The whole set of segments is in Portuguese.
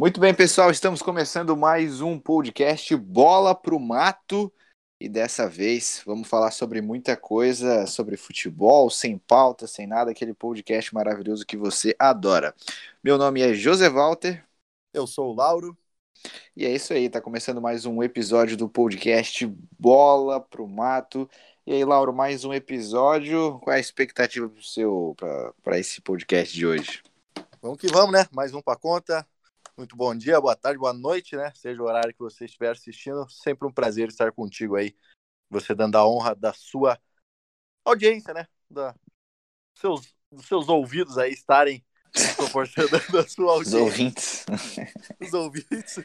Muito bem, pessoal, estamos começando mais um podcast Bola pro Mato. E dessa vez vamos falar sobre muita coisa, sobre futebol, sem pauta, sem nada, aquele podcast maravilhoso que você adora. Meu nome é José Walter. Eu sou o Lauro. E é isso aí, tá começando mais um episódio do podcast Bola pro Mato. E aí, Lauro, mais um episódio. Qual é a expectativa para esse podcast de hoje? Vamos que vamos, né? Mais um para conta. Muito bom dia, boa tarde, boa noite, né? Seja o horário que você estiver assistindo, sempre um prazer estar contigo aí. Você dando a honra da sua audiência, né? Da seus, dos seus ouvidos aí estarem proporcionando a sua audiência. Os ouvintes. Os ouvintes.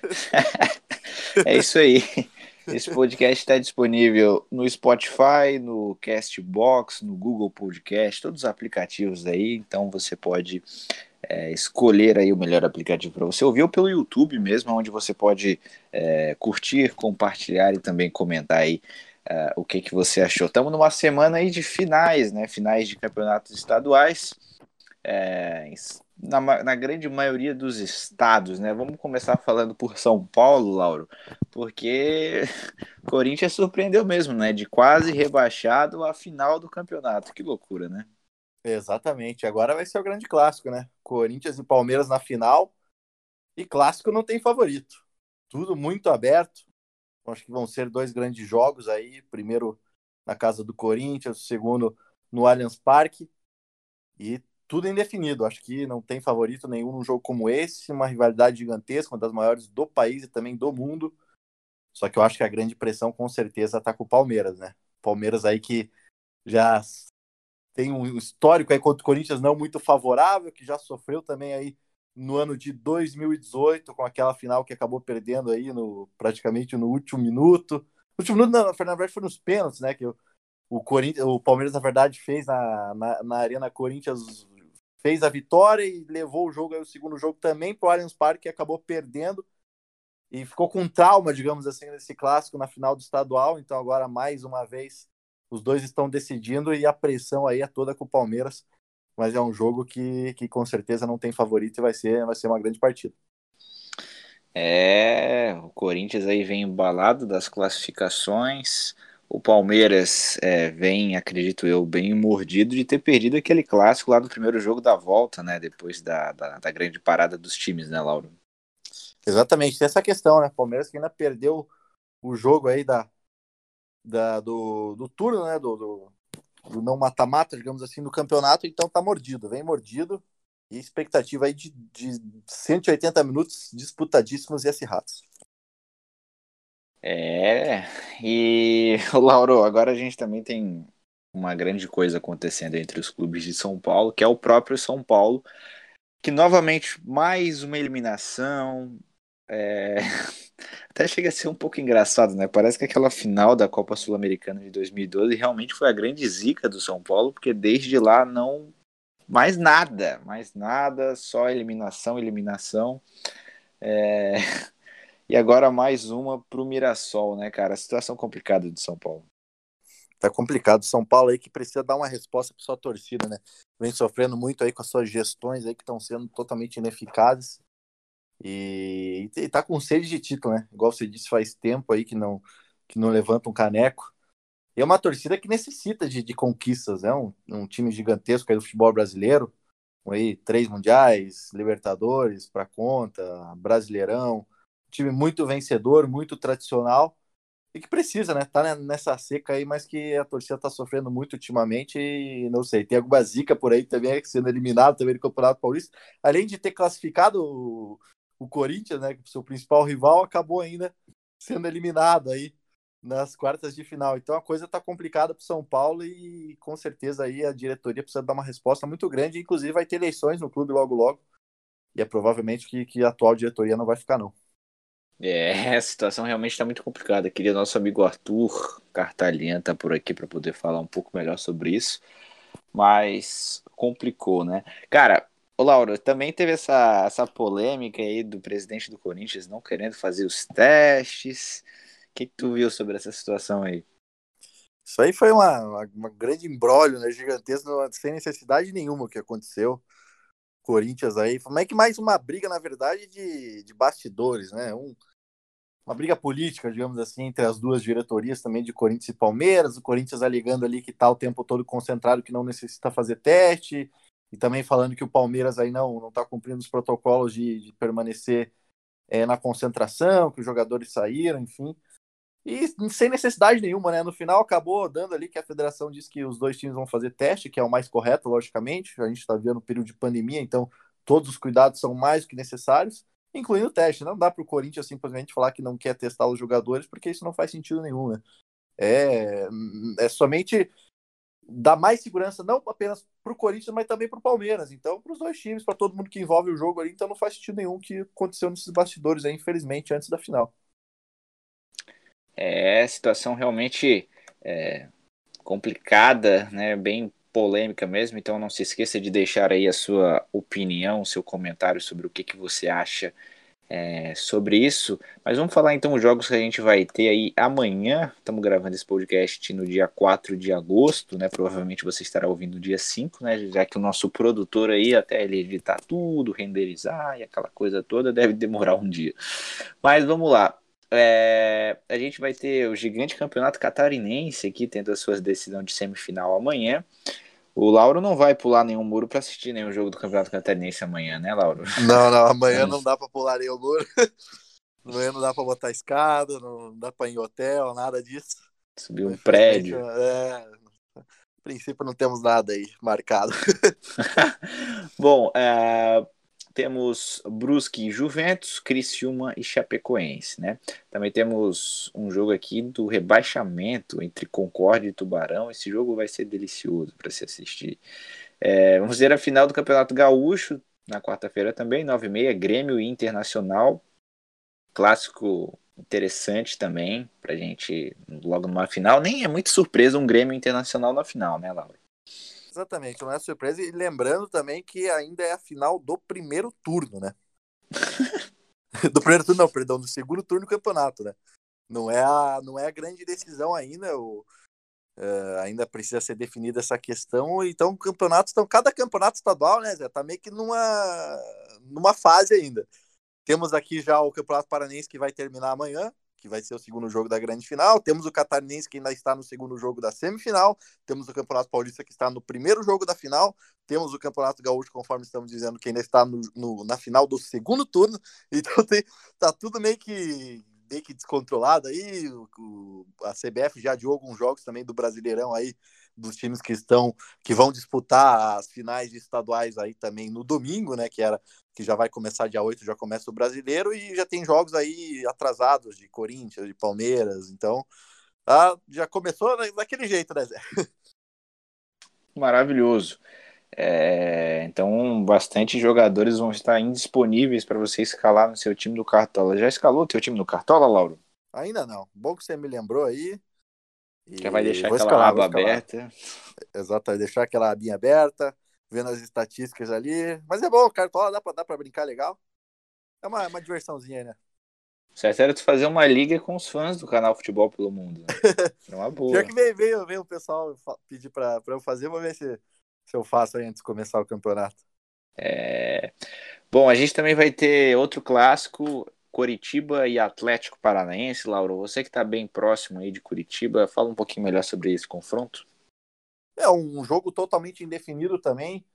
é isso aí. Esse podcast está disponível no Spotify, no Castbox, no Google Podcast, todos os aplicativos aí, então você pode é, escolher aí o melhor aplicativo para você ouvir, ou pelo YouTube mesmo, onde você pode é, curtir, compartilhar e também comentar aí é, o que, que você achou. Estamos numa semana aí de finais, né? Finais de campeonatos estaduais. É, na, na, grande maioria dos estados, né? Vamos começar falando por São Paulo, Lauro, porque Corinthians surpreendeu mesmo, né? De quase rebaixado à final do campeonato. Que loucura, né? Exatamente. Agora vai ser o grande clássico, né? Corinthians e Palmeiras na final. E clássico não tem favorito. Tudo muito aberto. Acho que vão ser dois grandes jogos aí. Primeiro na casa do Corinthians, segundo no Allianz Parque. E tudo indefinido. Acho que não tem favorito nenhum num jogo como esse, uma rivalidade gigantesca, uma das maiores do país e também do mundo. Só que eu acho que a grande pressão com certeza está com o Palmeiras, né? Palmeiras aí que já tem um histórico aí contra o Corinthians não muito favorável, que já sofreu também aí no ano de 2018 com aquela final que acabou perdendo aí no praticamente no último minuto. No último minuto, na verdade foi nos pênaltis, né? Que o, o, Corinthians, o Palmeiras, na verdade, fez na, na, na Arena Corinthians fez a vitória e levou o jogo aí, o segundo jogo também para o Allianz Parque, que acabou perdendo e ficou com trauma, digamos assim, nesse clássico na final do estadual. Então, agora, mais uma vez, os dois estão decidindo e a pressão aí é toda com o Palmeiras. Mas é um jogo que, que com certeza não tem favorito e vai ser, vai ser uma grande partida. É, o Corinthians aí vem embalado das classificações. O Palmeiras é, vem, acredito eu, bem mordido de ter perdido aquele clássico lá do primeiro jogo da volta, né? Depois da, da, da grande parada dos times, né, Lauro? Exatamente, tem essa questão, né? Palmeiras que ainda perdeu o jogo aí da, da, do, do turno, né? Do, do, do não mata-mata, digamos assim, no campeonato, então tá mordido, vem mordido. E expectativa aí de, de 180 minutos disputadíssimos e acirrados. É, e Lauro, agora a gente também tem uma grande coisa acontecendo entre os clubes de São Paulo, que é o próprio São Paulo, que novamente mais uma eliminação. É... Até chega a ser um pouco engraçado, né? Parece que aquela final da Copa Sul-Americana de 2012 realmente foi a grande zica do São Paulo, porque desde lá não mais nada, mais nada, só eliminação, eliminação. É... E agora mais uma para o Mirassol, né, cara? Situação complicada de São Paulo. Tá complicado. São Paulo aí que precisa dar uma resposta para sua torcida, né? Vem sofrendo muito aí com as suas gestões aí que estão sendo totalmente ineficazes. E, e tá com sede de título, né? Igual você disse, faz tempo aí que não, que não levanta um caneco. E é uma torcida que necessita de, de conquistas, né? Um, um time gigantesco aí do futebol brasileiro. Aí, três mundiais, Libertadores para conta, Brasileirão time muito vencedor, muito tradicional e que precisa, né? Tá nessa seca aí, mas que a torcida tá sofrendo muito ultimamente e não sei, tem alguma zica por aí também sendo eliminado também do Campeonato Paulista, além de ter classificado o, o Corinthians, né, seu principal rival, acabou ainda sendo eliminado aí nas quartas de final. Então a coisa tá complicada para São Paulo e com certeza aí a diretoria precisa dar uma resposta muito grande, inclusive vai ter eleições no clube logo logo. E é provavelmente que, que a atual diretoria não vai ficar não. É, a situação realmente está muito complicada. Queria nosso amigo Arthur Cartalhinha estar tá por aqui para poder falar um pouco melhor sobre isso, mas complicou, né? Cara, o Lauro, também teve essa, essa polêmica aí do presidente do Corinthians não querendo fazer os testes. O que, que tu viu sobre essa situação aí? Isso aí foi uma, uma, grande embrólio, né, gigantesco, sem necessidade nenhuma que aconteceu. Corinthians aí. Como é que mais uma briga, na verdade, de, de bastidores, né? Um, uma briga política, digamos assim, entre as duas diretorias também de Corinthians e Palmeiras. O Corinthians alegando ali que está o tempo todo concentrado, que não necessita fazer teste, e também falando que o Palmeiras aí não não está cumprindo os protocolos de, de permanecer é, na concentração, que os jogadores saíram, enfim. E sem necessidade nenhuma, né? No final acabou dando ali que a federação disse que os dois times vão fazer teste, que é o mais correto, logicamente. A gente está vendo um período de pandemia, então todos os cuidados são mais do que necessários incluindo o teste. Não dá para o Corinthians simplesmente falar que não quer testar os jogadores, porque isso não faz sentido nenhum, né? É, é somente dar mais segurança, não apenas para o Corinthians, mas também para o Palmeiras. Então, para os dois times, para todo mundo que envolve o jogo ali. Então, não faz sentido nenhum que aconteceu nesses bastidores aí, infelizmente, antes da final. É, situação realmente é, complicada, né? Bem polêmica mesmo, então não se esqueça de deixar aí a sua opinião, seu comentário sobre o que, que você acha é, sobre isso. Mas vamos falar então os jogos que a gente vai ter aí amanhã. Estamos gravando esse podcast no dia 4 de agosto, né? Provavelmente você estará ouvindo no dia 5, né? Já que o nosso produtor aí, até ele editar tudo, renderizar e aquela coisa toda, deve demorar um dia. Mas vamos lá. É, a gente vai ter o gigante campeonato catarinense aqui, tendo as suas decisões de semifinal amanhã. O Lauro não vai pular nenhum muro para assistir nenhum jogo do Campeonato Catarinense amanhã, né, Lauro? Não, não, amanhã não dá para pular nenhum muro. Amanhã não dá para botar escada, não dá para ir em hotel, nada disso. Subir um prédio. É, a princípio não temos nada aí marcado. Bom, é, temos Brusque e Juventus, Criciúma e Chapecoense, né? Também temos um jogo aqui do rebaixamento entre Concórdia e Tubarão. Esse jogo vai ser delicioso para se assistir. É, vamos ver a final do Campeonato Gaúcho na quarta-feira também, 9h30, Grêmio e Internacional. Clássico interessante também pra gente logo numa final. Nem é muito surpresa um Grêmio Internacional na final, né, Laura? Exatamente, não é surpresa. E lembrando também que ainda é a final do primeiro turno, né? do primeiro turno, não, perdão, do segundo turno do campeonato, né? Não é a, não é a grande decisão ainda, o, uh, ainda precisa ser definida essa questão. Então, campeonatos estão, cada campeonato estadual, né, Zé, tá meio que numa, numa fase ainda. Temos aqui já o Campeonato Paranense que vai terminar amanhã, que vai ser o segundo jogo da grande final. Temos o Catarinense que ainda está no segundo jogo da semifinal. Temos o Campeonato Paulista que está no primeiro jogo da final. Temos o Campeonato Gaúcho, conforme estamos dizendo, que ainda está no, no, na final do segundo turno. Então tem, tá tudo meio que meio que descontrolado aí. O, a CBF já adiou alguns jogos também do Brasileirão aí dos times que estão que vão disputar as finais estaduais aí também no domingo, né, que era que já vai começar dia 8, já começa o Brasileiro e já tem jogos aí atrasados de Corinthians, de Palmeiras, então ah, já começou daquele jeito, né, Zé? Maravilhoso. É, então, bastante jogadores vão estar indisponíveis para você escalar no seu time do Cartola. Já escalou o teu time do Cartola, Lauro? Ainda não. Bom que você me lembrou aí. Já vai deixar aquela escalar, aba aberta. Exato, vai deixar aquela abinha aberta, vendo as estatísticas ali. Mas é bom, cartola dá pra, dá pra brincar legal. É uma, uma diversãozinha, né? Certo era tu fazer uma liga com os fãs do canal Futebol pelo Mundo. Né? É uma boa. Já que veio, veio, veio o pessoal pedir pra, pra eu fazer, vou ver se, se eu faço aí antes de começar o campeonato. É... Bom, a gente também vai ter outro clássico, Curitiba e Atlético Paranaense, Lauro. Você que está bem próximo aí de Curitiba, fala um pouquinho melhor sobre esse confronto. É um jogo totalmente indefinido também.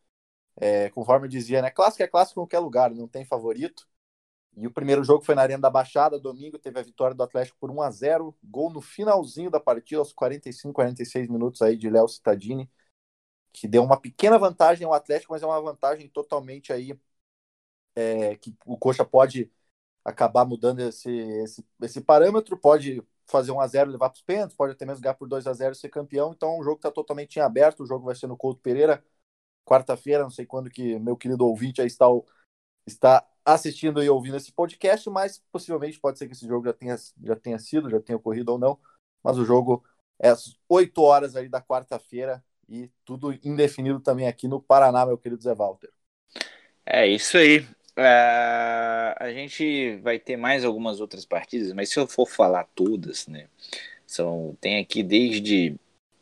É, conforme eu dizia, né? Clássico é clássico em qualquer lugar, não tem favorito. E o primeiro jogo foi na Arena da Baixada, domingo, teve a vitória do Atlético por 1 a 0 gol no finalzinho da partida, aos 45, 46 minutos aí de Léo Cittadini, que deu uma pequena vantagem ao Atlético, mas é uma vantagem totalmente aí é, que o Coxa pode acabar mudando esse, esse, esse parâmetro, pode fazer 1 a 0 levar para os pênaltis, pode até mesmo ganhar por 2 a 0 e ser campeão. Então o jogo está totalmente em aberto, o jogo vai ser no Couto Pereira, quarta-feira, não sei quando que meu querido ouvinte aí está, está assistindo e ouvindo esse podcast, mas possivelmente pode ser que esse jogo já tenha, já tenha sido, já tenha ocorrido ou não, mas o jogo é às 8 horas aí da quarta-feira e tudo indefinido também aqui no Paraná, meu querido Zé Walter. É isso aí. Uh, a gente vai ter mais algumas outras partidas, mas se eu for falar todas, né? São, tem aqui desde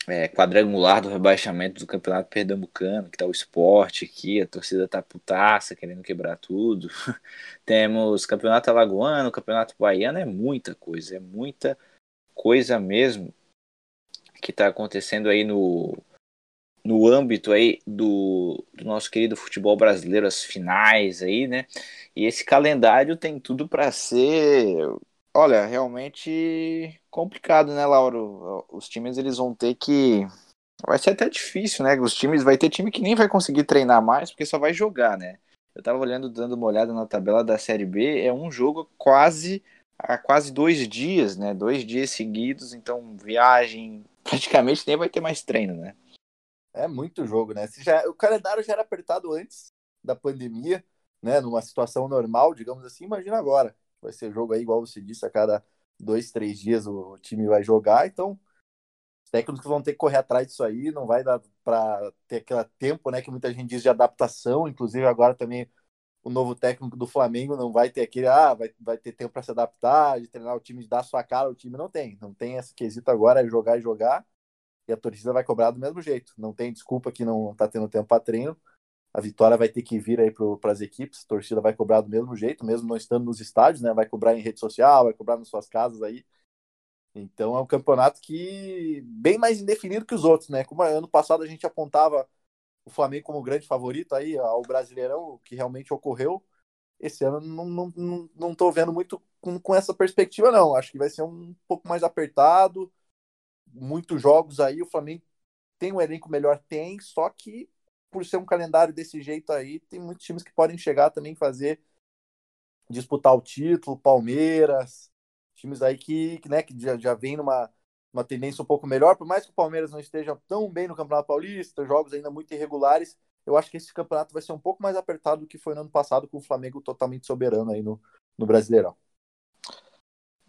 é, quadrangular do rebaixamento do Campeonato Pernambucano, que tá o esporte aqui, a torcida tá putaça, querendo quebrar tudo. Temos Campeonato Alagoano, Campeonato Baiano, é muita coisa, é muita coisa mesmo que tá acontecendo aí no, no âmbito aí do, do nosso querido futebol brasileiro, as finais aí, né? E esse calendário tem tudo para ser Olha, realmente complicado, né, Lauro? Os times eles vão ter que vai ser até difícil, né? Os times vai ter time que nem vai conseguir treinar mais porque só vai jogar, né? Eu tava olhando, dando uma olhada na tabela da Série B, é um jogo quase há quase dois dias, né? Dois dias seguidos, então viagem praticamente nem vai ter mais treino, né? É muito jogo, né? Se já, o calendário já era apertado antes da pandemia, né? Numa situação normal, digamos assim, imagina agora. Vai ser jogo aí, igual você disse, a cada dois, três dias o time vai jogar. Então, os técnicos vão ter que correr atrás disso aí. Não vai dar para ter aquele tempo, né? Que muita gente diz de adaptação. Inclusive, agora também o novo técnico do Flamengo não vai ter aquele, ah, vai, vai ter tempo para se adaptar, de treinar o time, de dar sua cara. O time não tem. Não tem esse quesito agora, é jogar e jogar. E a torcida vai cobrar do mesmo jeito. Não tem desculpa que não tá tendo tempo para treino a vitória vai ter que vir aí para as equipes, a torcida vai cobrar do mesmo jeito, mesmo não estando nos estádios, né? Vai cobrar em rede social, vai cobrar nas suas casas aí. Então é um campeonato que bem mais indefinido que os outros, né? Como ano passado a gente apontava o Flamengo como grande favorito aí ao Brasileirão, que realmente ocorreu. Esse ano não, não, não, não vendo muito com, com essa perspectiva, não. Acho que vai ser um pouco mais apertado, muitos jogos aí. O Flamengo tem um elenco melhor, tem, só que por ser um calendário desse jeito aí, tem muitos times que podem chegar também fazer disputar o título, Palmeiras, times aí que, que, né, que já, já vem numa uma tendência um pouco melhor, por mais que o Palmeiras não esteja tão bem no Campeonato Paulista, jogos ainda muito irregulares, eu acho que esse campeonato vai ser um pouco mais apertado do que foi no ano passado, com o Flamengo totalmente soberano aí no, no Brasileirão.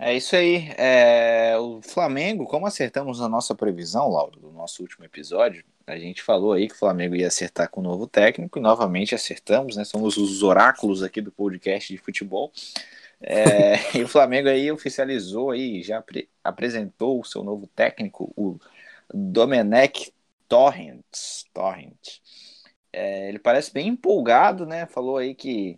É isso aí. É, o Flamengo, como acertamos na nossa previsão, Lauro, do nosso último episódio, a gente falou aí que o Flamengo ia acertar com o novo técnico e novamente acertamos, né? Somos os oráculos aqui do podcast de futebol. É, e o Flamengo aí oficializou aí, já apresentou o seu novo técnico, o Domenech Torrent. Torrent. É, ele parece bem empolgado, né? Falou aí que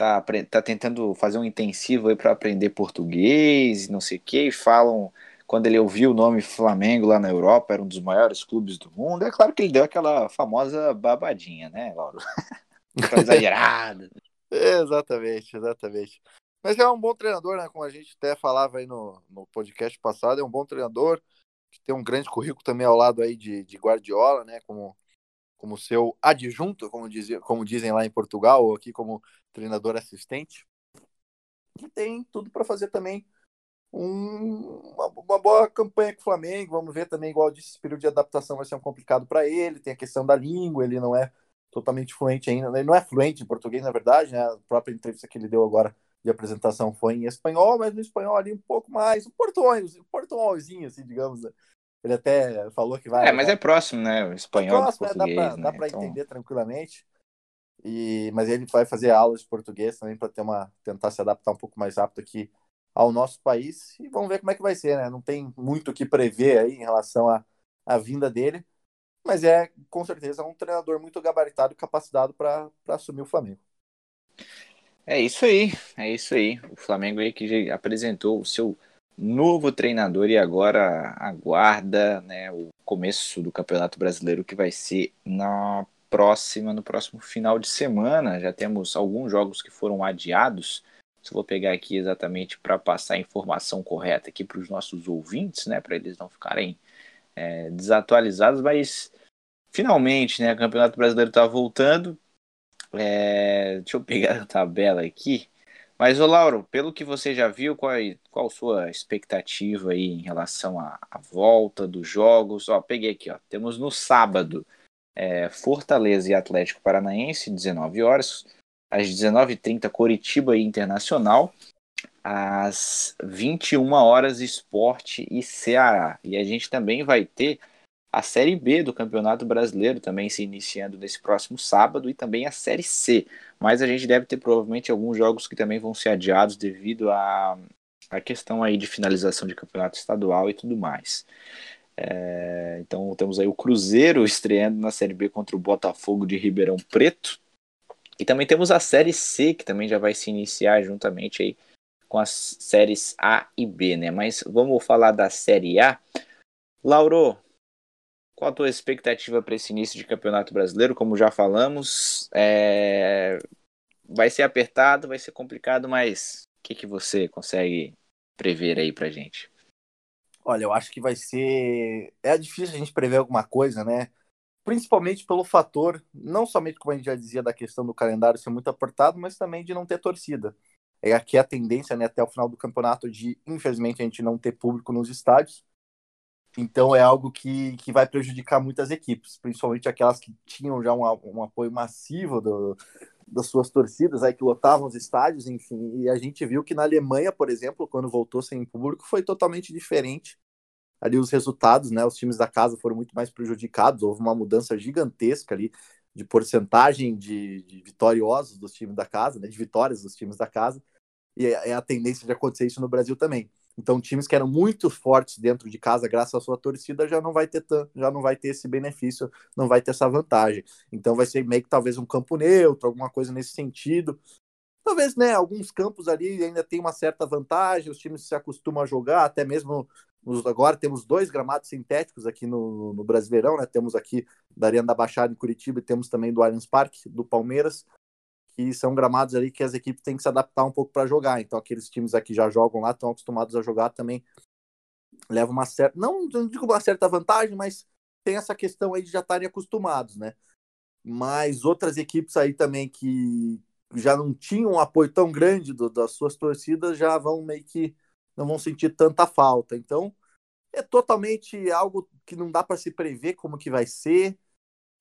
tá, tá tentando fazer um intensivo aí para aprender português, não sei o que, e falam quando ele ouviu o nome Flamengo lá na Europa, era um dos maiores clubes do mundo. É claro que ele deu aquela famosa babadinha, né, Lauro? exagerada. exatamente, exatamente. Mas é um bom treinador, né? Como a gente até falava aí no, no podcast passado, é um bom treinador que tem um grande currículo também ao lado aí de, de Guardiola, né? Como, como seu adjunto, como, dizia, como dizem lá em Portugal, ou aqui como treinador assistente. E tem tudo para fazer também um, uma, uma, boa campanha com o Flamengo. Vamos ver também, igual disse, esse período de adaptação vai ser um complicado para ele. Tem a questão da língua, ele não é totalmente fluente ainda. Ele não é fluente em português, na verdade, né? A própria entrevista que ele deu agora de apresentação foi em espanhol, mas no espanhol ali um pouco mais, um portunhol, um assim, digamos. Né? Ele até falou que vai. É, mas é próximo, né? O espanhol é próximo, português, né? Dá para né? então... entender tranquilamente. E, mas ele vai fazer aulas de português também para ter uma tentar se adaptar um pouco mais rápido aqui ao nosso país e vamos ver como é que vai ser, né? Não tem muito o que prever aí em relação à, à vinda dele, mas é com certeza um treinador muito gabaritado e capacitado para assumir o Flamengo. É isso aí, é isso aí. O Flamengo aí que apresentou o seu novo treinador e agora aguarda né, o começo do Campeonato Brasileiro que vai ser na próxima, no próximo final de semana. Já temos alguns jogos que foram adiados se vou pegar aqui exatamente para passar a informação correta aqui para os nossos ouvintes, né, para eles não ficarem é, desatualizados, mas finalmente, né, o Campeonato Brasileiro está voltando. É, deixa eu pegar a tabela aqui. Mas, ô Lauro, pelo que você já viu, qual, qual a sua expectativa aí em relação à, à volta dos jogos? Ó, peguei aqui, ó. Temos no sábado é, Fortaleza e Atlético Paranaense, 19 horas às 19h30, Coritiba Internacional, às 21 horas Esporte e Ceará. E a gente também vai ter a Série B do Campeonato Brasileiro também se iniciando nesse próximo sábado e também a Série C. Mas a gente deve ter provavelmente alguns jogos que também vão ser adiados devido à a, a questão aí de finalização de campeonato estadual e tudo mais. É, então temos aí o Cruzeiro estreando na Série B contra o Botafogo de Ribeirão Preto. E também temos a Série C, que também já vai se iniciar juntamente aí com as séries A e B, né? Mas vamos falar da Série A. Lauro, qual a tua expectativa para esse início de Campeonato Brasileiro? Como já falamos, é... vai ser apertado, vai ser complicado, mas o que, que você consegue prever aí pra gente? Olha, eu acho que vai ser. É difícil a gente prever alguma coisa, né? Principalmente pelo fator, não somente como a gente já dizia, da questão do calendário ser muito apertado, mas também de não ter torcida. É aqui a tendência, né, até o final do campeonato, de infelizmente a gente não ter público nos estádios. Então é algo que, que vai prejudicar muitas equipes, principalmente aquelas que tinham já um, um apoio massivo do, das suas torcidas, aí que lotavam os estádios, enfim. E a gente viu que na Alemanha, por exemplo, quando voltou sem público, foi totalmente diferente. Ali os resultados, né? Os times da casa foram muito mais prejudicados, houve uma mudança gigantesca ali de porcentagem de, de vitoriosos dos times da casa, né? De vitórias dos times da casa. E é, é a tendência de acontecer isso no Brasil também. Então, times que eram muito fortes dentro de casa, graças à sua torcida, já não vai ter já não vai ter esse benefício, não vai ter essa vantagem. Então, vai ser meio que talvez um campo neutro, alguma coisa nesse sentido. Talvez, né, alguns campos ali ainda tem uma certa vantagem, os times se acostumam a jogar, até mesmo agora temos dois gramados sintéticos aqui no, no Brasileirão, né? Temos aqui da Arena da Baixada em Curitiba e temos também do Allianz Parque, do Palmeiras que são gramados ali que as equipes têm que se adaptar um pouco para jogar. Então, aqueles times aqui já jogam lá, estão acostumados a jogar também, leva uma certa, não, não digo uma certa vantagem, mas tem essa questão aí de já estarem acostumados, né? Mas outras equipes aí também que já não tinham um apoio tão grande do, das suas torcidas já vão meio que não vão sentir tanta falta. Então, é totalmente algo que não dá para se prever como que vai ser,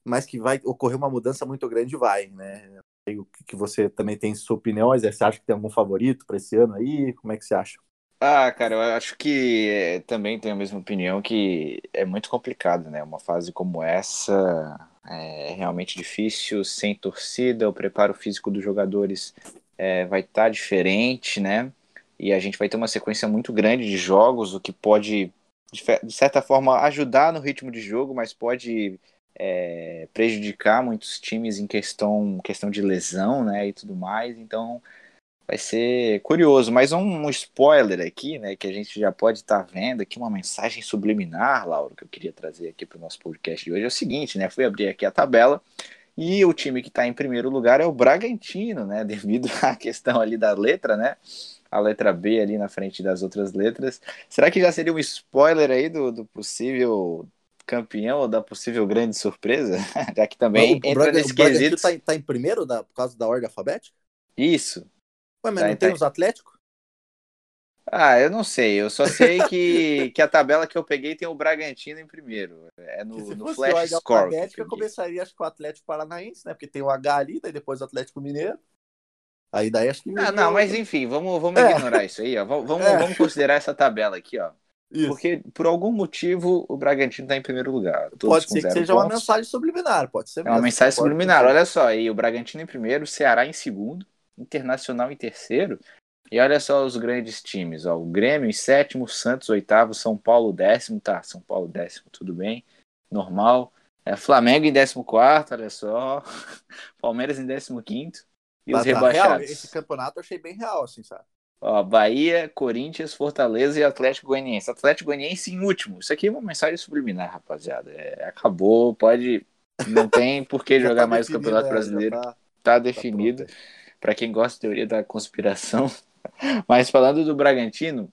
mas que vai ocorrer uma mudança muito grande, vai, né? O que você também tem sua opinião, mas você acha que tem algum favorito para esse ano aí? Como é que você acha? Ah, cara, eu acho que é, também tenho a mesma opinião que é muito complicado, né? Uma fase como essa é realmente difícil, sem torcida, o preparo físico dos jogadores é, vai estar tá diferente, né? E a gente vai ter uma sequência muito grande de jogos, o que pode, de certa forma, ajudar no ritmo de jogo, mas pode é, prejudicar muitos times em questão, questão de lesão, né, e tudo mais. Então vai ser curioso. Mas um, um spoiler aqui, né, que a gente já pode estar tá vendo aqui uma mensagem subliminar, Lauro, que eu queria trazer aqui para o nosso podcast de hoje é o seguinte, né? Fui abrir aqui a tabela. E o time que está em primeiro lugar é o Bragantino, né? Devido à questão ali da letra, né? A letra B ali na frente das outras letras. Será que já seria um spoiler aí do, do possível campeão ou da possível grande surpresa, já que também entra Braga, nesse quesito. Tá, tá, em primeiro da, por causa da ordem alfabética? Isso. Ué, mas tá, não tem tá... os Atléticos? Ah, eu não sei. Eu só sei que, que a tabela que eu peguei tem o Bragantino em primeiro. É no, se no Flash Score. eu começaria acho que o Atlético Paranaense, né? Porque tem o H ali, daí depois o Atlético Mineiro. Aí daí acho que. Ah, não, mas enfim, vamos, vamos é. ignorar isso aí, ó. Vamos, é. vamos considerar essa tabela aqui, ó. Isso. Porque, por algum motivo, o Bragantino está em primeiro lugar. pode ser que seja pontos. uma mensagem subliminar, pode ser. É uma mensagem subliminar. Olha só, aí o Bragantino em primeiro, Ceará em segundo, Internacional em terceiro. E olha só os grandes times, ó, o Grêmio em sétimo, Santos oitavo, São Paulo décimo, tá, São Paulo décimo, tudo bem, normal. É, Flamengo em décimo quarto, olha só, Palmeiras em décimo quinto e Mas os tá rebaixados. Real, esse campeonato eu achei bem real, assim, sabe? Ó, Bahia, Corinthians, Fortaleza e Atlético Goianiense. Atlético Goianiense em último. Isso aqui é uma mensagem subliminar, rapaziada. É, acabou, pode. Não tem por que jogar tá mais o Campeonato é, Brasileiro. Tá, tá, definido. Tá Para quem gosta de teoria da conspiração. Mas falando do Bragantino,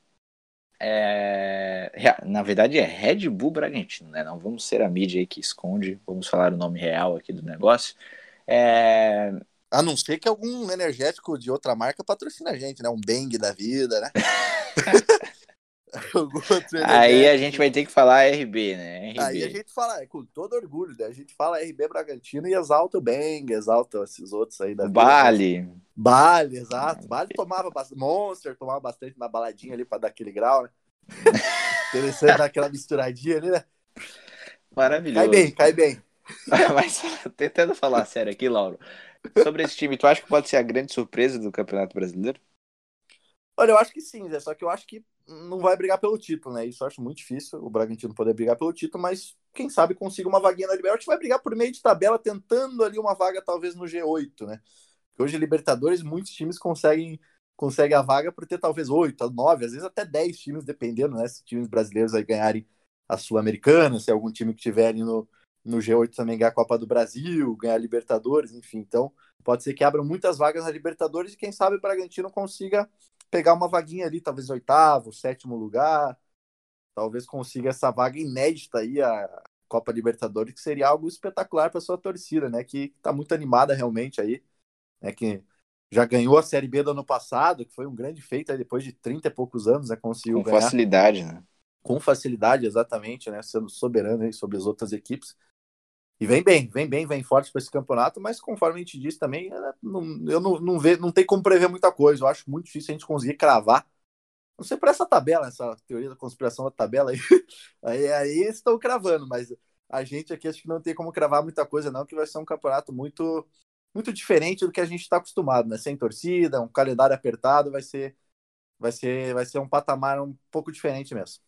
é... na verdade é Red Bull Bragantino, né? Não vamos ser a mídia aí que esconde. Vamos falar o nome real aqui do negócio. É... A não ser que algum energético de outra marca patrocine a gente, né? Um Bang da vida, né? Aí a gente vai ter que falar RB, né? RB. Aí a gente fala, é, com todo orgulho, né? A gente fala RB Bragantino e exalta o Bang, exalta esses outros aí da vida. Bale. Bale, exato. Bale tomava bastante. Monster tomava bastante na baladinha ali pra dar aquele grau, né? Interessante dar aquela misturadinha ali, né? Maravilhoso. Cai bem, cai bem. Mas tentando falar sério aqui, Lauro. Sobre esse time, tu acha que pode ser a grande surpresa do Campeonato Brasileiro? Olha, eu acho que sim, Zé, só que eu acho que não vai brigar pelo título, né? Isso eu acho muito difícil, o Bragantino poder brigar pelo título, mas quem sabe consiga uma vaguinha na Libertadores, vai brigar por meio de tabela, tentando ali uma vaga talvez no G8, né? Hoje Libertadores, muitos times conseguem, conseguem a vaga por ter talvez oito, nove, às vezes até dez times, dependendo, né? Se times brasileiros aí ganharem a Sul-Americana, se algum time que tiver ali no, no G8 também ganhar a Copa do Brasil, ganhar a Libertadores, enfim. Então, pode ser que abram muitas vagas na Libertadores e quem sabe o Bragantino consiga pegar uma vaguinha ali, talvez oitavo, sétimo lugar, talvez consiga essa vaga inédita aí, a Copa Libertadores, que seria algo espetacular para sua torcida, né? Que está muito animada realmente aí, né? Que já ganhou a Série B do ano passado, que foi um grande feito aí depois de 30 e poucos anos, né? Conseguiu Com ganhar. facilidade, né? Com facilidade, exatamente, né? Sendo soberano aí sobre as outras equipes. E vem bem, vem bem, vem forte para esse campeonato, mas conforme a gente disse também, não, eu não, não, vê, não tem como prever muita coisa. Eu acho muito difícil a gente conseguir cravar. Não sei por essa tabela, essa teoria da conspiração da tabela aí. Aí, aí estão cravando, mas a gente aqui acho que não tem como cravar muita coisa, não, que vai ser um campeonato muito, muito diferente do que a gente está acostumado, né? Sem torcida, um calendário apertado, vai ser, vai ser, vai ser um patamar um pouco diferente mesmo.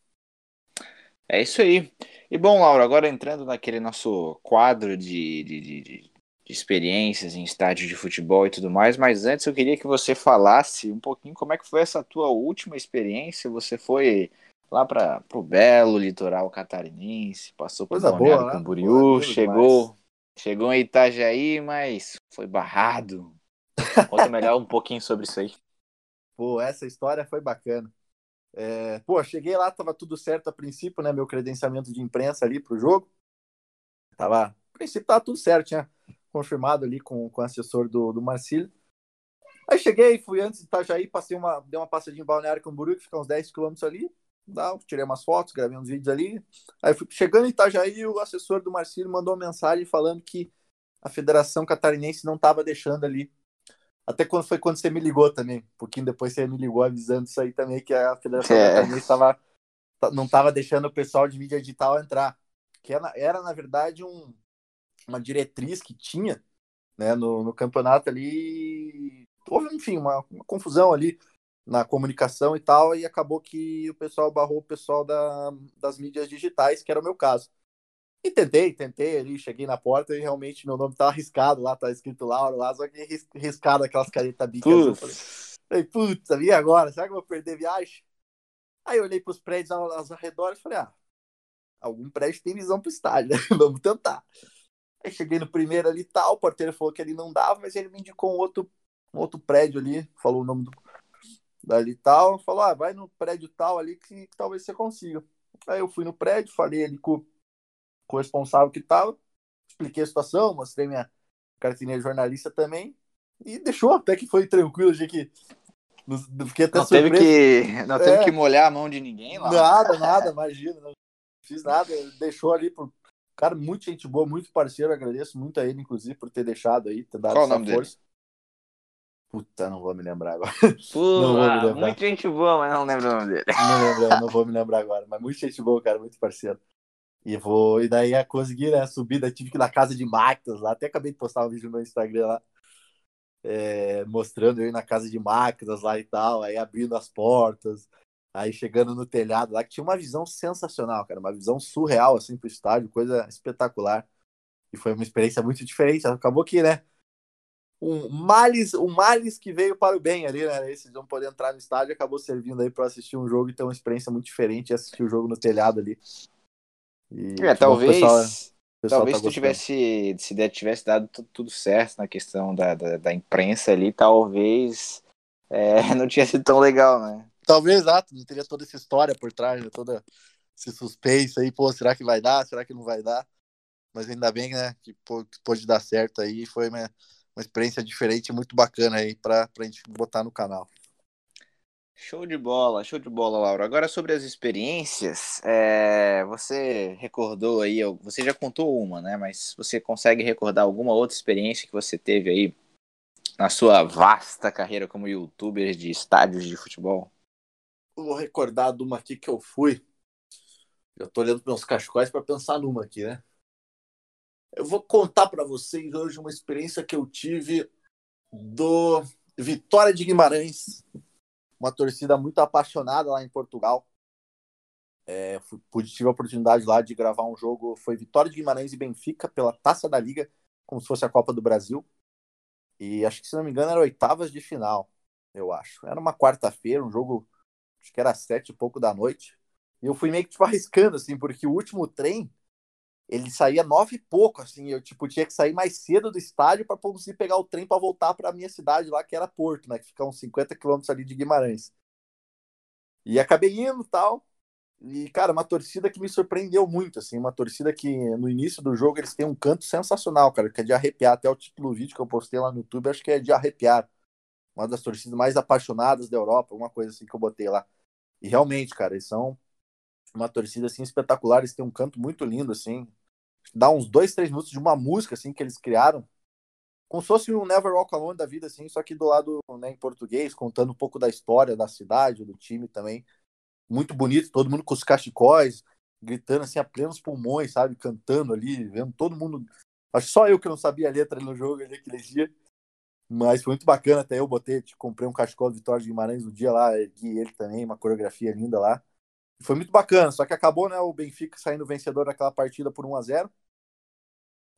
É isso aí. E bom, Laura, agora entrando naquele nosso quadro de, de, de, de, experiências em estádio de futebol e tudo mais, mas antes eu queria que você falasse um pouquinho como é que foi essa tua última experiência. Você foi lá para o belo litoral catarinense, passou por Balneário né? Camboriú, chegou, chegou em Itajaí, mas foi barrado. Conta melhor um pouquinho sobre isso aí. Pô, essa história foi bacana. É, pô, cheguei lá, tava tudo certo a princípio, né? Meu credenciamento de imprensa ali pro jogo. Tava, a princípio tava tudo certo, tinha confirmado ali com, com o assessor do, do Marcílio. Aí cheguei, fui antes de Itajaí, passei uma, dei uma passadinha em Balneário Camboriú, que fica uns 10 quilômetros ali. Tirei umas fotos, gravei uns vídeos ali. Aí fui chegando em Itajaí, o assessor do Marcílio mandou uma mensagem falando que a Federação Catarinense não estava deixando ali até quando foi quando você me ligou também. Um pouquinho depois você me ligou avisando isso aí também, que a Federação É. Catarinense tava, não estava deixando o pessoal de mídia digital entrar. Que era, era na verdade, um, uma diretriz que tinha né, no, no campeonato ali. Houve, enfim, uma, uma confusão ali na comunicação e tal, e acabou que o pessoal barrou o pessoal da, das mídias digitais, que era o meu caso. E tentei, tentei ali, cheguei na porta e realmente meu nome tava arriscado lá, tá escrito Lauro lá, só que ris- riscado aquelas caretas bicas. Falei, Putz, falei, putz, e agora? Será que eu vou perder viagem? Aí eu olhei pros prédios ao, aos arredores e falei, ah, algum prédio tem visão pro estádio, né? Vamos tentar. Aí cheguei no primeiro ali e tal, o porteiro falou que ali não dava, mas ele me indicou um outro, um outro prédio ali, falou o nome do dali e tal, falou, ah, vai no prédio tal ali que, que talvez você consiga. Aí eu fui no prédio, falei ali com, com o responsável que tava, expliquei a situação, mostrei minha carteirinha de jornalista também, e deixou, até que foi tranquilo, achei que não fiquei até não teve que, não teve É. que molhar a mão de ninguém lá. Nada, nada, imagina. Não fiz nada. Deixou ali pro. Cara, muito gente boa, muito parceiro. Agradeço muito a ele, inclusive, por ter deixado aí, ter dado Qual essa nome dele? força. Puta, não vou me lembrar agora. Pô, Não vou me lembrar. muita gente boa, mas não lembro o nome dele. Não lembro, não vou me lembrar agora. Mas muito gente boa, cara, muito parceiro. E vou. E daí a conseguir né, subir, daí tive que ir na casa de máquinas lá. Até acabei de postar um vídeo no meu Instagram lá. é, mostrando eu na casa de máquinas lá e tal, aí abrindo as portas, aí chegando no telhado lá, que tinha uma visão sensacional, cara, uma visão surreal assim pro estádio, coisa espetacular. E foi uma experiência muito diferente. Acabou que, né? Um males, um males que veio para o bem ali, né? Esses não poder entrar no estádio acabou servindo aí para assistir um jogo e ter uma experiência muito diferente e assistir o jogo no telhado ali. E É, o talvez, pessoal- o pessoal talvez tá se tu tivesse, se der- tivesse dado tu- tudo certo na questão da, da, da imprensa ali, talvez é, não tinha sido tão legal, né? Talvez, exato, não teria toda essa história por trás, né? toda esse suspense aí, pô, será que vai dar? Será que não vai dar? Mas ainda bem, né, que pô- que pôde dar certo aí, foi uma, uma experiência diferente, muito bacana aí pra, pra gente botar no canal. Show de bola, show de bola, Laura. Agora sobre as experiências, é, você recordou aí, você já contou uma, né? Mas você consegue recordar alguma outra experiência que você teve aí na sua vasta carreira como youtuber de estádios de futebol? Vou recordar de uma aqui que eu fui. Eu tô olhando meus cachecóis para pensar numa aqui, né? Eu vou contar para vocês hoje uma experiência que eu tive do Vitória de Guimarães uma torcida muito apaixonada lá em Portugal. É, pude, tive a oportunidade lá de gravar um jogo, foi Vitória de Guimarães e Benfica pela Taça da Liga, como se fosse a Copa do Brasil. E acho que, se não me engano, era oitavas de final, eu acho. Era uma quarta-feira, um jogo, acho que era sete e pouco da noite. E eu fui meio que tipo, arriscando, assim, porque o último trem, ele saía nove e pouco, assim, eu tipo, tinha que sair mais cedo do estádio para conseguir pegar o trem para voltar para minha cidade lá, que era Porto, né, que fica uns 50 quilômetros ali de Guimarães. E acabei indo tal. E, cara, uma torcida que me surpreendeu muito, assim, uma torcida que no início do jogo eles têm um canto sensacional, cara, que é de arrepiar. Até o título do vídeo que eu postei lá no YouTube, acho que é de arrepiar. Uma das torcidas mais apaixonadas da Europa, uma coisa assim que eu botei lá. E realmente, cara, eles são uma torcida assim espetacular, eles têm um canto muito lindo, assim. Dá uns dois, três minutos de uma música assim que eles criaram, como se fosse um Never Walk Alone da vida, assim, só que do lado né, em português, contando um pouco da história da cidade, do time também muito bonito, todo mundo com os cachecóis, gritando assim a plenos pulmões, sabe? Cantando ali, vendo todo mundo. Acho que só eu que não sabia a letra no jogo ali aquele dia. Mas foi muito bacana, até eu botei, comprei um cachecol do Vitória de Guimarães no dia lá, ergui ele também, uma coreografia linda lá. Foi muito bacana, só que acabou, né, o Benfica saindo vencedor daquela partida por 1 a 0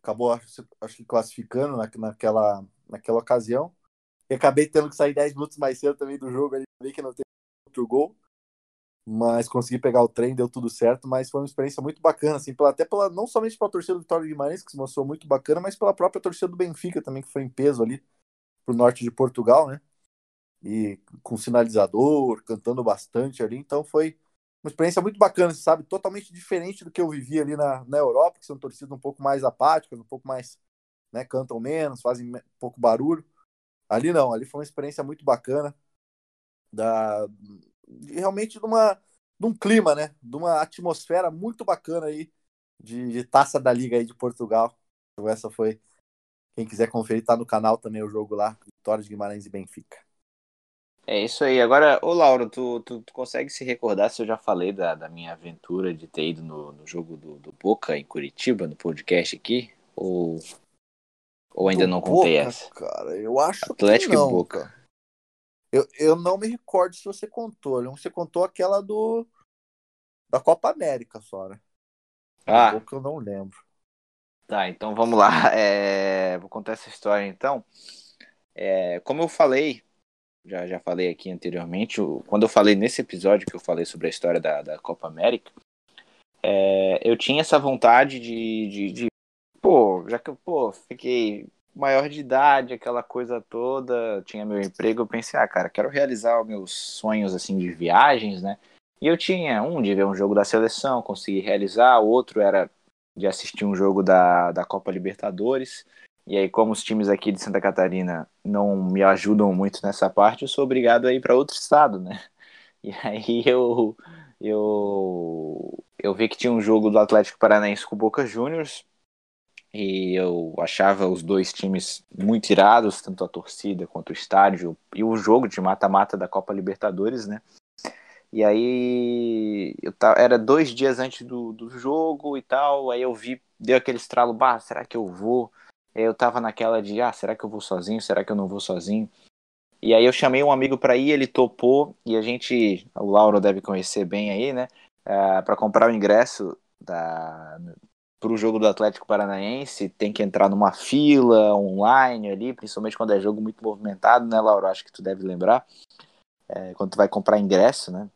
Acabou, acho, acho que classificando na, naquela, naquela ocasião. E acabei tendo que sair 10 minutos mais cedo também do jogo ali, que não teve outro gol. Mas consegui pegar o trem, deu tudo certo, mas foi uma experiência muito bacana, assim, pela, até pela, não somente pela torcida do Vitória de Guimarães, que se mostrou muito bacana, mas pela própria torcida do Benfica também, que foi em peso ali pro norte de Portugal, né, e com sinalizador, cantando bastante ali, então foi uma experiência muito bacana, sabe, totalmente diferente do que eu vivi ali na, na Europa, que são torcidas um pouco mais apáticas, um pouco mais, né, cantam menos, fazem pouco barulho, ali não, ali foi uma experiência muito bacana, da realmente de, uma, de um clima, né? De uma atmosfera muito bacana aí de, de taça da Liga aí de Portugal. Então essa foi. Quem quiser conferir, tá no canal também o jogo lá, Vitória de Guimarães e Benfica. É isso aí. Agora, ô Lauro, tu, tu, tu, consegue se recordar se eu já falei da, da minha aventura de ter ido no, no jogo do, do Boca em Curitiba, no podcast aqui? Ou, ou ainda do não contei Boca, essa? Cara, eu acho Atlético que não, e Boca. Eu, eu não me recordo se você contou. Você contou aquela do. Da Copa América só, né? Ah. Que eu não lembro. Tá, então vamos lá. É, vou contar essa história então. É, como eu falei, já, já falei aqui anteriormente, quando eu falei nesse episódio que eu falei sobre a história da, da Copa América, é, eu tinha essa vontade de, de, de, pô, já que eu pô, fiquei maior de idade, aquela coisa toda, tinha meu emprego, eu pensei, ah, cara, quero realizar meus sonhos, assim, de viagens, né? E eu tinha um de ver um jogo da seleção, consegui realizar, o outro era de assistir um jogo da, da Copa Libertadores. E aí, como os times aqui de Santa Catarina não me ajudam muito nessa parte, eu sou obrigado a ir para outro estado, né? E aí eu, eu, eu vi que tinha um jogo do Atlético Paranaense com o Boca Juniors, e eu achava os dois times muito irados, tanto a torcida quanto o estádio e o jogo de mata-mata da Copa Libertadores, né? E aí eu tava, era dois dias antes do, do jogo e tal, aí eu vi, deu aquele estralo, bah, será que eu vou? Eu tava naquela de, ah, será que eu vou sozinho? Será que eu não vou sozinho? E aí eu chamei um amigo para ir, ele topou e a gente, o Lauro deve conhecer bem aí, né? Uh, é, para comprar o ingresso da, para o jogo do Atlético Paranaense tem que entrar numa fila online ali, principalmente quando é jogo muito movimentado, né, Laura? Acho que tu deve lembrar. É, quando tu vai comprar ingresso, né?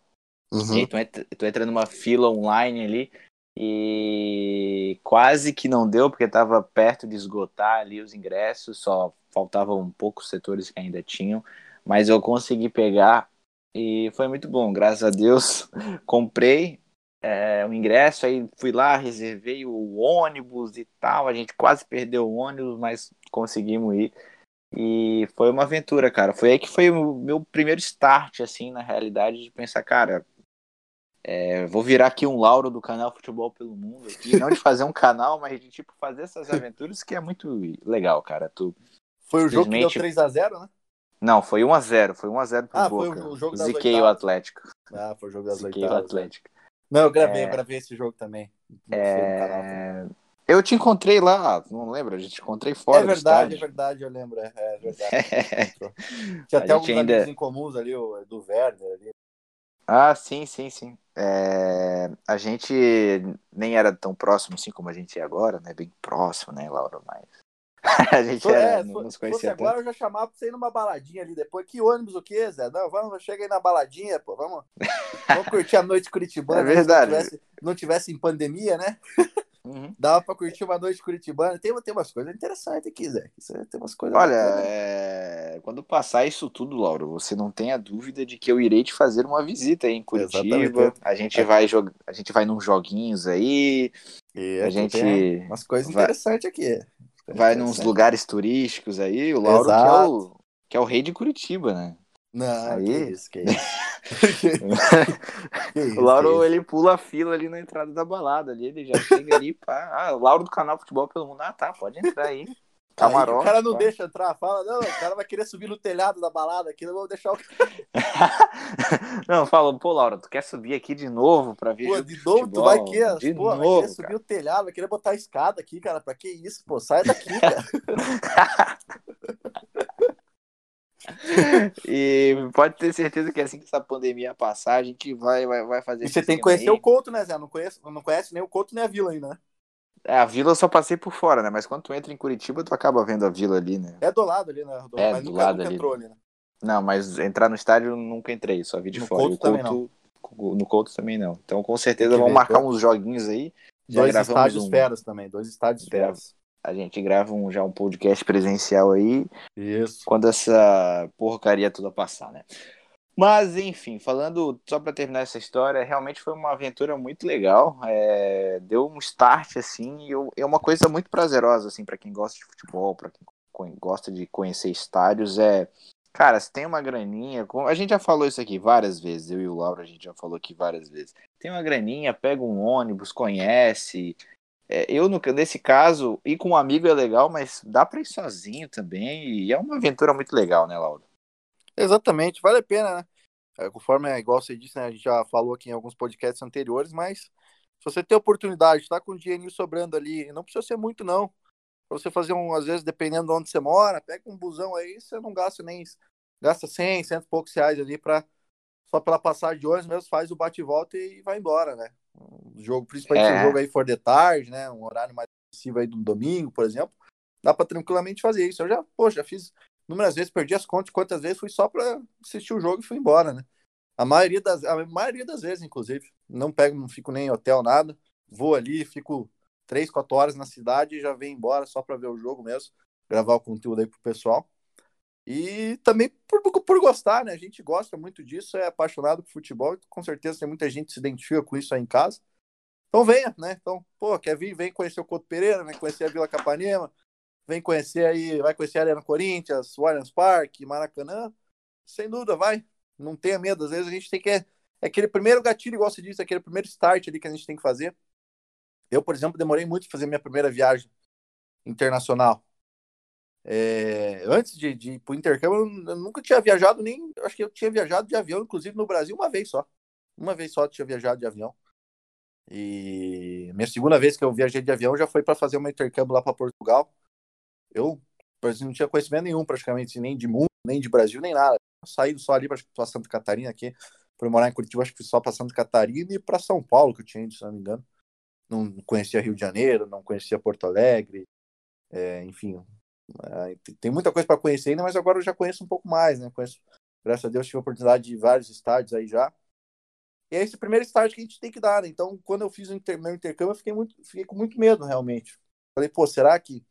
Uhum. E aí tu entra, tu entra numa fila online ali e quase que não deu, porque estava perto de esgotar ali os ingressos, só faltavam poucos setores que ainda tinham, mas eu consegui pegar e foi muito bom, graças a Deus. Comprei, é, o ingresso, aí fui lá, reservei o ônibus e tal. A gente quase perdeu o ônibus, mas conseguimos ir. E foi uma aventura, cara. Foi aí que foi o meu primeiro start, assim, na realidade, de pensar, cara, é, vou virar aqui um Lauro do canal Futebol pelo Mundo aqui. Não de fazer um canal, mas de tipo fazer essas aventuras que é muito legal, cara. Tu foi o jogo que deu 3x0, né? Não, foi 1x0. Foi 1x0 pro ah, Boca. Foi o jogo das Ziquei o Atlético. Ah, foi o jogo das Ziquei o Atlético. Não, eu gravei, é... eu gravei esse jogo também. É... Eu, te encontrei lá, não lembro, a gente encontrei fora. É verdade, é verdade, eu lembro. É, é verdade. Tinha até alguns ainda... amigos em comuns ali, o do Werner ali. Ah, sim, sim, sim. É, a gente nem era tão próximo assim como a gente é agora, né? Bem próximo, né, Laura? Mas a gente era, é, não nos conhecia tanto. agora eu já chamava pra você ir numa baladinha ali depois. Que ônibus o quê, Zé? Não, vamos, chega aí na baladinha, pô. Vamos, vamos curtir a noite curitibana. É verdade. Se não tivesse, não tivesse em pandemia, né? Uhum. Dava pra curtir uma noite curitibana. Tem, tem umas coisas interessantes aqui, Zé. Tem umas coisas Olha, é... quando passar isso tudo, Lauro, você não tenha dúvida de que eu irei te fazer uma visita aí em Curitiba. A gente é. vai jogar, a gente vai nos joguinhos aí. E a gente umas coisas vai... interessantes aqui. Vai nos lugares turísticos aí. O Lauro que é o, que é o rei de Curitiba, né? Não, aí... que isso, que isso. que isso o Lauro, ele pula a fila ali na entrada da balada, ali, ele já chega ali, pá. Ah, o Lauro do canal Futebol pelo Mundo, ah, tá, pode entrar aí. Camarote, o cara não pá. deixa entrar, fala, não, o cara vai querer subir no telhado da balada aqui, não vou deixar o Não, fala, pô, Laura, tu quer subir aqui de novo pra ver Pô, de novo, futebol? tu vai querer, de pô, novo, vai querer subir o telhado, vai querer botar a escada aqui, cara, pra que isso, pô, sai daqui, cara. e pode ter certeza que assim que essa pandemia passar, a gente vai, vai, vai fazer. E você tem que conhecer aí. o Couto, né, Zé? Não conhece, não conhece nem o Couto nem a Vila ainda, né? É, a Vila eu só passei por fora, né? Mas quando tu entra em Curitiba, tu acaba vendo a Vila ali, né? É do lado ali, né? Do, é, mas do nunca, lado nunca ali. entrou ali, né? Não, mas entrar no estádio nunca entrei, só vi de no fora. Couto Couto, também não. No Couto também não. Então com certeza vão marcar uns joguinhos aí. Dois estádios um... feras também, dois estádios feras. A gente grava um, já um podcast presencial aí. Isso. Quando essa porcaria toda passar, né? Mas, enfim, falando só para terminar essa história, realmente foi uma aventura muito legal. É, deu um start, assim, e é uma coisa muito prazerosa, assim, para quem gosta de futebol, para quem gosta de conhecer estádios. É, cara, se tem uma graninha, a gente já falou isso aqui várias vezes, eu e o Laura, a gente já falou aqui várias vezes. Tem uma graninha, pega um ônibus, conhece, é, eu, no, nesse caso, ir com um amigo é legal, mas dá para ir sozinho também. E é uma aventura muito legal, né, Lauro? Exatamente, vale a pena, né? É, conforme, é, igual você disse, né, a gente já falou aqui em alguns podcasts anteriores, mas se você tem oportunidade, está com o dinheirinho sobrando ali, não precisa ser muito, não. Pra você fazer um, às vezes, dependendo de onde você mora, pega um busão aí, você não gasta nem. Gasta 100, 100 e poucos reais ali para só pela passagem de ônibus mesmo, faz o bate-volta e vai embora, né? Um jogo, principalmente é. um jogo aí for de tarde, né? Um horário mais excessivo aí do domingo, por exemplo. Dá para tranquilamente fazer isso. Eu já, pô, já fiz inúmeras vezes, perdi as contas quantas vezes fui só para assistir o jogo e fui embora, né? A maioria das, a maioria das vezes, inclusive. Não pego, não fico nem em hotel, nada. Vou ali, fico três, quatro horas na cidade e já venho embora só para ver o jogo mesmo, gravar o conteúdo aí pro pessoal. E também por, por gostar, né? A gente gosta muito disso, é apaixonado por futebol, com certeza tem muita gente que se identifica com isso aí em casa. Então venha, né? Então, pô, quer vir, vem conhecer o Couto Pereira, vem conhecer a Vila Capanema, vem conhecer aí, vai conhecer a Arena Corinthians, Allianz Parque, Maracanã. Sem dúvida, vai. Não tenha medo, às vezes a gente tem que. É aquele primeiro gatilho, igual você disse, aquele primeiro start ali que a gente tem que fazer. Eu, por exemplo, demorei muito para fazer minha primeira viagem internacional. É, antes de, de ir para o intercâmbio, eu nunca tinha viajado nem. Acho que eu tinha viajado de avião, inclusive no Brasil, uma vez só. Uma vez só eu tinha viajado de avião. E minha segunda vez que eu viajei de avião já foi para fazer um intercâmbio lá para Portugal. Eu não tinha conhecimento nenhum, praticamente, nem de mundo, nem de Brasil, nem nada. Eu saí só ali para Santa Catarina aqui. Por morar em Curitiba, acho que fui só para Santa Catarina e para São Paulo, que eu tinha se não me engano. Não conhecia Rio de Janeiro, não conhecia Porto Alegre. É, enfim, tem muita coisa para conhecer ainda, mas agora eu já conheço um pouco mais, né? Conheço, graças a Deus, tive a oportunidade de vários estádios aí já. E é esse primeiro estágio que a gente tem que dar, né? Então, quando eu fiz o inter, meu intercâmbio, eu fiquei, muito, fiquei com muito medo, realmente. Falei, pô, será que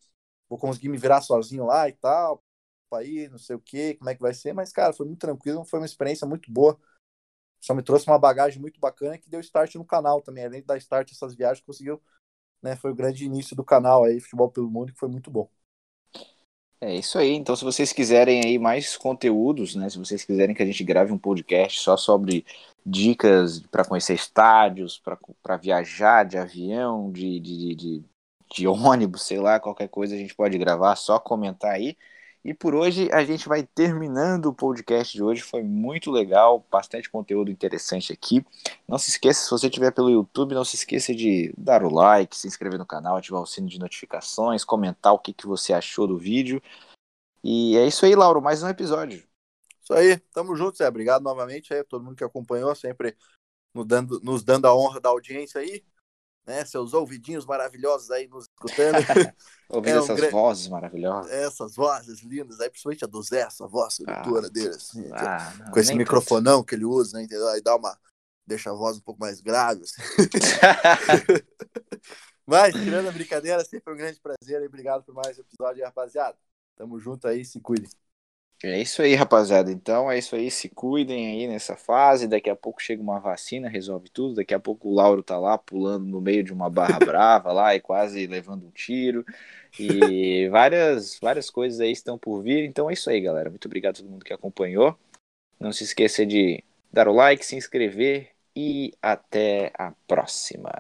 vou conseguir me virar sozinho lá e tal? Aí, não sei o quê, como é que vai ser? Mas, cara, foi muito tranquilo, foi uma experiência muito boa. Só me trouxe uma bagagem muito bacana que deu start no canal também. Além de dar start essas viagens, conseguiu, né? Foi o grande início do canal aí, Futebol pelo Mundo, que foi muito bom. É isso aí. Então, se vocês quiserem aí mais conteúdos, né? Se vocês quiserem que a gente grave um podcast só sobre dicas para conhecer estádios, para viajar de avião, de, de, de, de, ônibus, sei lá, qualquer coisa a gente pode gravar, só comentar aí. E por hoje a gente vai terminando o podcast de hoje. Foi muito legal, bastante conteúdo interessante aqui. Não se esqueça, se você estiver pelo YouTube, não se esqueça de dar o like, se inscrever no canal, ativar o sino de notificações, comentar o que, que você achou do vídeo. E é isso aí, Lauro, mais um episódio. Isso aí, tamo junto, Zé. Obrigado novamente aí a todo mundo que acompanhou, sempre nos dando, nos dando a honra da audiência aí né? Seus ouvidinhos maravilhosos aí nos escutando. Ouvindo é um essas gra... vozes maravilhosas. Essas vozes lindas, aí principalmente a do Zé, essa voz sedutora ah, dele, assim, ah, não, com esse microfonão tanto. que ele usa, né? Entendeu? Aí dá uma. Deixa a voz um pouco mais grave. Assim. Mas, tirando a brincadeira, sempre um grande prazer e obrigado por mais um episódio, rapaziada. Tamo junto aí, se cuidem. É isso aí, rapaziada. Então é isso aí. Se cuidem aí nessa fase. Daqui a pouco chega uma vacina, resolve tudo. Daqui a pouco o Lauro tá lá pulando no meio de uma barra brava lá e quase levando um tiro. E várias, várias coisas aí estão por vir. Então é isso aí, galera. Muito obrigado a todo mundo que acompanhou. Não se esqueça de dar o like, se inscrever e até a próxima.